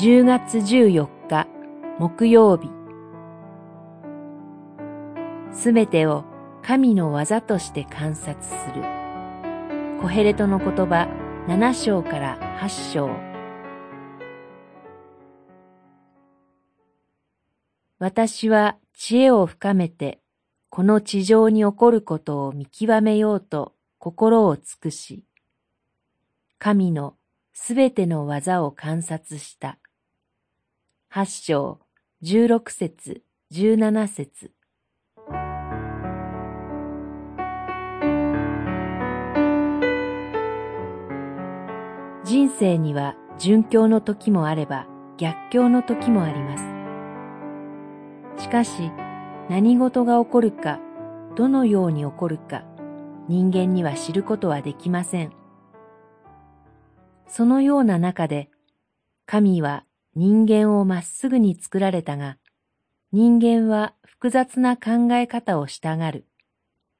10月14日木曜日。すべてを神の技として観察する。コヘレトの言葉7章から8章。私は知恵を深めてこの地上に起こることを見極めようと心を尽くし神のすべての技を観察した。八章、十六節、十七節。人生には順境の時もあれば逆境の時もあります。しかし、何事が起こるか、どのように起こるか、人間には知ることはできません。そのような中で、神は人間をまっすぐに作られたが、人間は複雑な考え方をしたがる、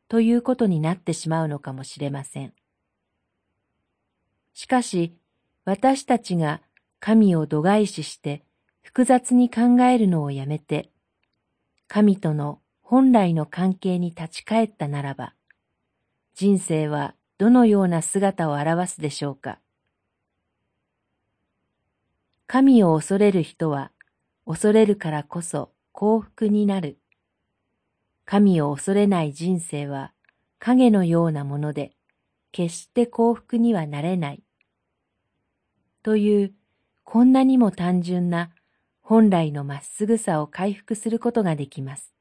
ということになってしまうのかもしれません。しかし、私たちが神を度外視して複雑に考えるのをやめて、神との本来の関係に立ち返ったならば、人生はどのような姿を表すでしょうか。神を恐れる人は、恐れるからこそ幸福になる。神を恐れない人生は影のようなもので、決して幸福にはなれない。という、こんなにも単純な本来のまっすぐさを回復することができます。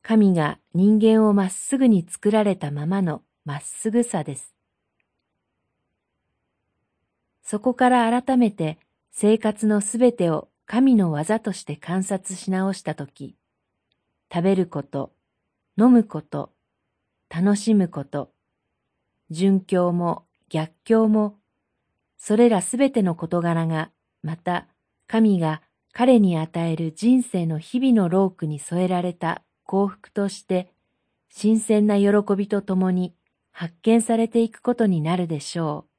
神が人間をまっすぐに作られたままのまっすぐさです。そこから改めて生活のすべてを神の技として観察し直したとき、食べること、飲むこと、楽しむこと、順境も逆境も、それらすべての事柄が、また神が彼に与える人生の日々のロークに添えられた幸福として、新鮮な喜びとともに発見されていくことになるでしょう。